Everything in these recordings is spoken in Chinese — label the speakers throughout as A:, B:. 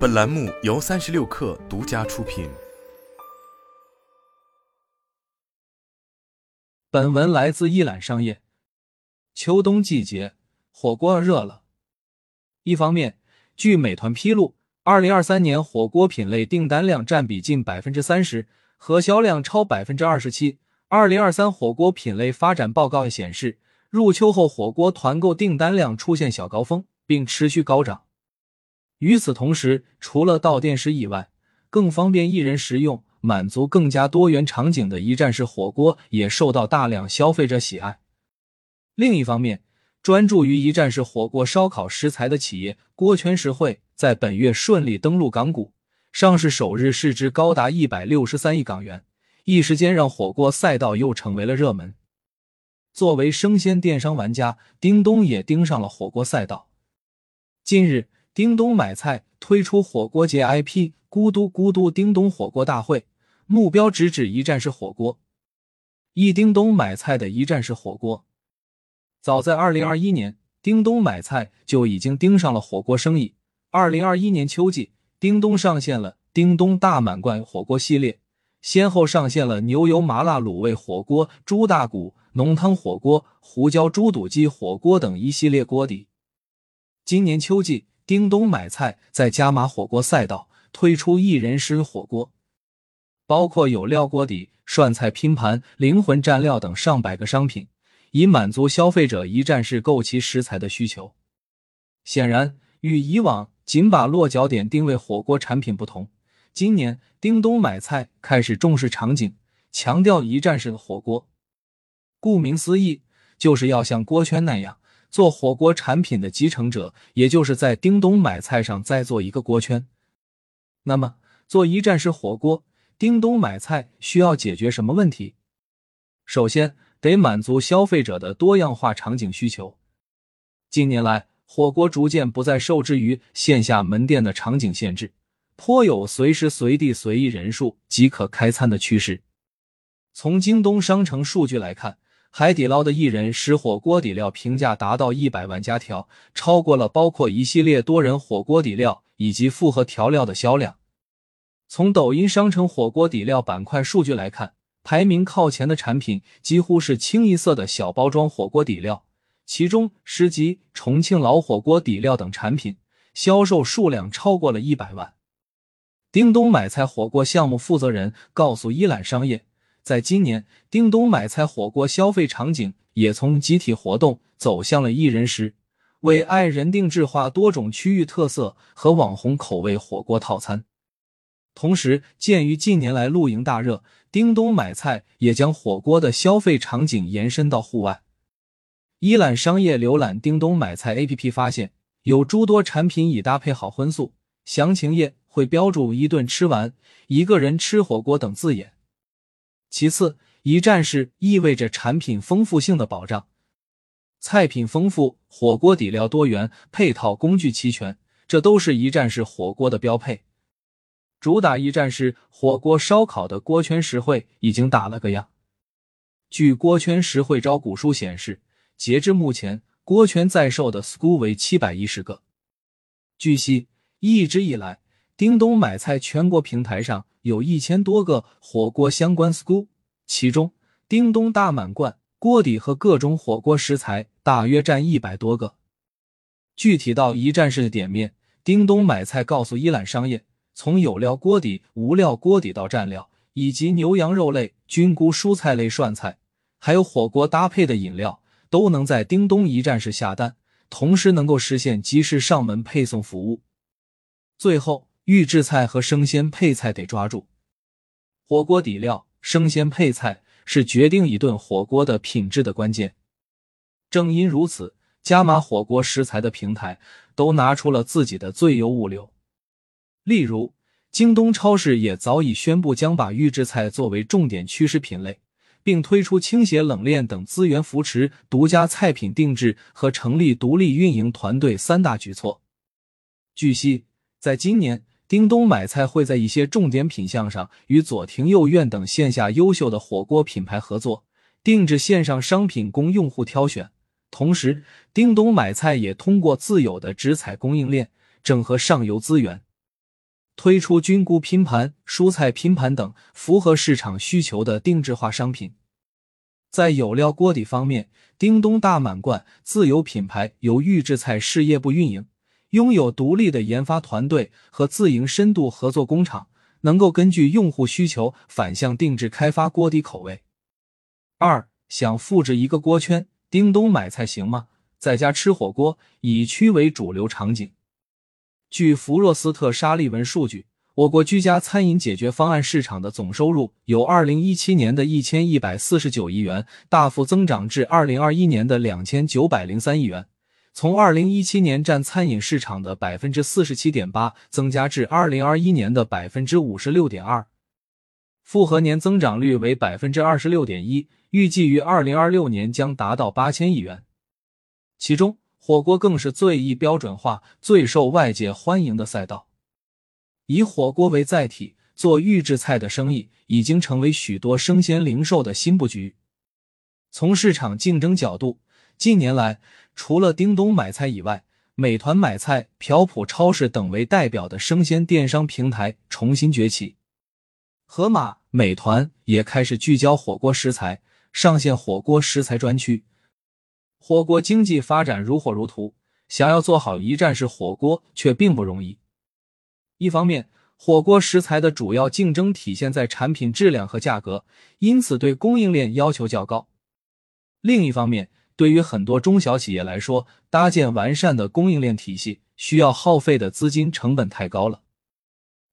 A: 本栏目由三十六氪独家出品。
B: 本文来自一览商业。秋冬季节，火锅热了。一方面，据美团披露，二零二三年火锅品类订单量占比近百分之三十，核销量超百分之二十七。二零二三火锅品类发展报告显示，入秋后火锅团购订单量出现小高峰，并持续高涨。与此同时，除了到店时以外，更方便一人食用、满足更加多元场景的一站式火锅也受到大量消费者喜爱。另一方面，专注于一站式火锅烧烤食材的企业锅圈食汇在本月顺利登陆港股，上市首日市值高达一百六十三亿港元，一时间让火锅赛道又成为了热门。作为生鲜电商玩家，叮咚也盯上了火锅赛道。近日。叮咚买菜推出火锅节 IP“ 咕嘟咕嘟叮咚火锅大会”，目标直指一站式火锅。一叮咚买菜的一站式火锅，早在二零二一年，叮咚买菜就已经盯上了火锅生意。二零二一年秋季，叮咚上线了“叮咚大满贯”火锅系列，先后上线了牛油麻辣卤味火锅、猪大骨浓汤火锅、胡椒猪肚鸡火锅等一系列锅底。今年秋季。叮咚买菜在加码火锅赛道推出一人食火锅，包括有料锅底、涮菜拼盘、灵魂蘸料等上百个商品，以满足消费者一站式购齐食材的需求。显然，与以往仅把落脚点定位火锅产品不同，今年叮咚买菜开始重视场景，强调一站式的火锅。顾名思义，就是要像锅圈那样。做火锅产品的集成者，也就是在叮咚买菜上再做一个锅圈。那么，做一站式火锅，叮咚买菜需要解决什么问题？首先，得满足消费者的多样化场景需求。近年来，火锅逐渐不再受制于线下门店的场景限制，颇有随时随地随意人数即可开餐的趋势。从京东商城数据来看。海底捞的一人食火锅底料评价达到一百万加条，超过了包括一系列多人火锅底料以及复合调料的销量。从抖音商城火锅底料板块数据来看，排名靠前的产品几乎是清一色的小包装火锅底料，其中十吉、重庆老火锅底料等产品销售数量超过了一百万。叮咚买菜火锅项目负责人告诉一览商业。在今年，叮咚买菜火锅消费场景也从集体活动走向了一人食，为爱人定制化多种区域特色和网红口味火锅套餐。同时，鉴于近年来露营大热，叮咚买菜也将火锅的消费场景延伸到户外。一览商业浏览叮咚买菜 APP 发现，有诸多产品已搭配好荤素，详情页会标注“一顿吃完”“一个人吃火锅”等字眼。其次，一站式意味着产品丰富性的保障，菜品丰富，火锅底料多元，配套工具齐全，这都是一站式火锅的标配。主打一站式火锅烧烤的锅圈实惠已经打了个样。据锅圈实惠招股书显示，截至目前，锅圈在售的 SKU 为七百一十个。据悉，一直以来，叮咚买菜全国平台上。有一千多个火锅相关 school，其中叮咚大满贯锅底和各种火锅食材大约占一百多个。具体到一站式的点面，叮咚买菜告诉一揽商业，从有料锅底、无料锅底到蘸料，以及牛羊肉类、菌菇蔬菜类涮菜，还有火锅搭配的饮料，都能在叮咚一站式下单，同时能够实现及时上门配送服务。最后。预制菜和生鲜配菜得抓住，火锅底料、生鲜配菜是决定一顿火锅的品质的关键。正因如此，加码火锅食材的平台都拿出了自己的最优物流。例如，京东超市也早已宣布将把预制菜作为重点趋势品类，并推出倾斜冷链等资源扶持、独家菜品定制和成立独立运营团队三大举措。据悉，在今年。叮咚买菜会在一些重点品项上与左庭右院等线下优秀的火锅品牌合作，定制线上商品供用户挑选。同时，叮咚买菜也通过自有的直采供应链，整合上游资源。推出菌菇拼盘、蔬菜拼盘等符合市场需求的定制化商品。在有料锅底方面，叮咚大满贯自有品牌由预制菜事业部运营，拥有独立的研发团队和自营深度合作工厂，能够根据用户需求反向定制开发锅底口味。二，想复制一个锅圈，叮咚买菜行吗？在家吃火锅，以区为主流场景。据弗若斯特沙利文数据。我国居家餐饮解决方案市场的总收入由二零一七年的一千一百四十九亿元大幅增长至二零二一年的两千九百零三亿元，从二零一七年占餐饮市场的百分之四十七点八增加至二零二一年的百分之五十六点二，复合年增长率为百分之二十六点一，预计于二零二六年将达到八千亿元。其中，火锅更是最易标准化、最受外界欢迎的赛道。以火锅为载体做预制菜的生意，已经成为许多生鲜零售的新布局。从市场竞争角度，近年来除了叮咚买菜以外，美团买菜、朴朴超市等为代表的生鲜电商平台重新崛起。盒马、美团也开始聚焦火锅食材，上线火锅食材专区。火锅经济发展如火如荼，想要做好一站式火锅却并不容易。一方面，火锅食材的主要竞争体现在产品质量和价格，因此对供应链要求较高。另一方面，对于很多中小企业来说，搭建完善的供应链体系需要耗费的资金成本太高了。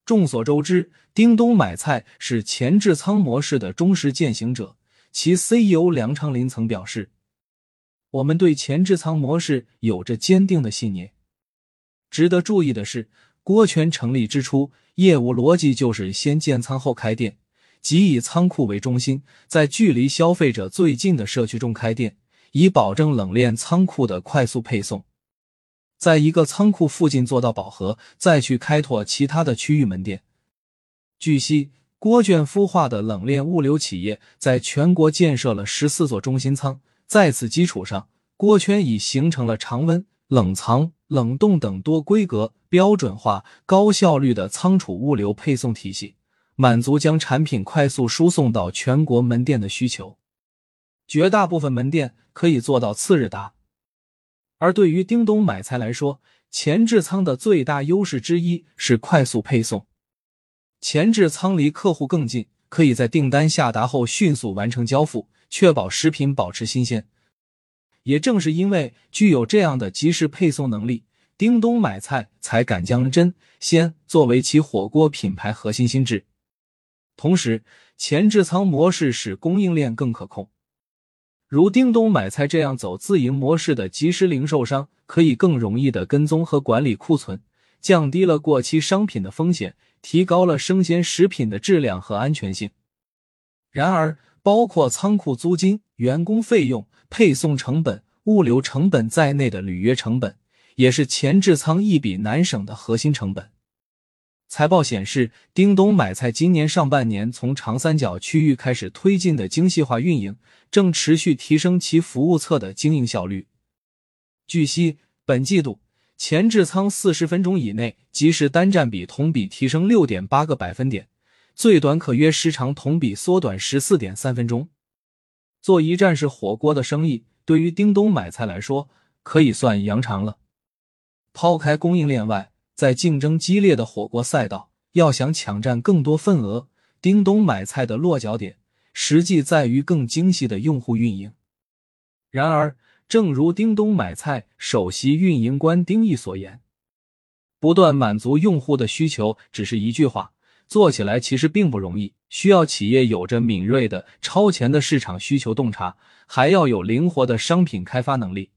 B: 众所周知，叮咚买菜是前置仓模式的忠实践行者，其 CEO 梁昌林曾表示：“我们对前置仓模式有着坚定的信念。”值得注意的是。锅圈成立之初，业务逻辑就是先建仓后开店，即以仓库为中心，在距离消费者最近的社区中开店，以保证冷链仓库的快速配送。在一个仓库附近做到饱和，再去开拓其他的区域门店。据悉，锅圈孵化的冷链物流企业在全国建设了十四座中心仓，在此基础上，锅圈已形成了常温、冷藏。冷冻等多规格、标准化、高效率的仓储物流配送体系，满足将产品快速输送到全国门店的需求。绝大部分门店可以做到次日达。而对于叮咚买菜来说，前置仓的最大优势之一是快速配送。前置仓离客户更近，可以在订单下达后迅速完成交付，确保食品保持新鲜。也正是因为具有这样的及时配送能力，叮咚买菜才敢将真鲜作为其火锅品牌核心心智。同时，前置仓模式使供应链更可控。如叮咚买菜这样走自营模式的即时零售商，可以更容易的跟踪和管理库存，降低了过期商品的风险，提高了生鲜食品的质量和安全性。然而，包括仓库租金、员工费用。配送成本、物流成本在内的履约成本，也是前置仓一笔难省的核心成本。财报显示，叮咚买菜今年上半年从长三角区域开始推进的精细化运营，正持续提升其服务侧的经营效率。据悉，本季度前置仓四十分钟以内即时单占比同比提升六点八个百分点，最短可约时长同比缩短十四点三分钟。做一站式火锅的生意，对于叮咚买菜来说可以算扬长了。抛开供应链外，在竞争激烈的火锅赛道，要想抢占更多份额，叮咚买菜的落脚点实际在于更精细的用户运营。然而，正如叮咚买菜首席运营官丁毅所言，不断满足用户的需求只是一句话。做起来其实并不容易，需要企业有着敏锐的超前的市场需求洞察，还要有灵活的商品开发能力。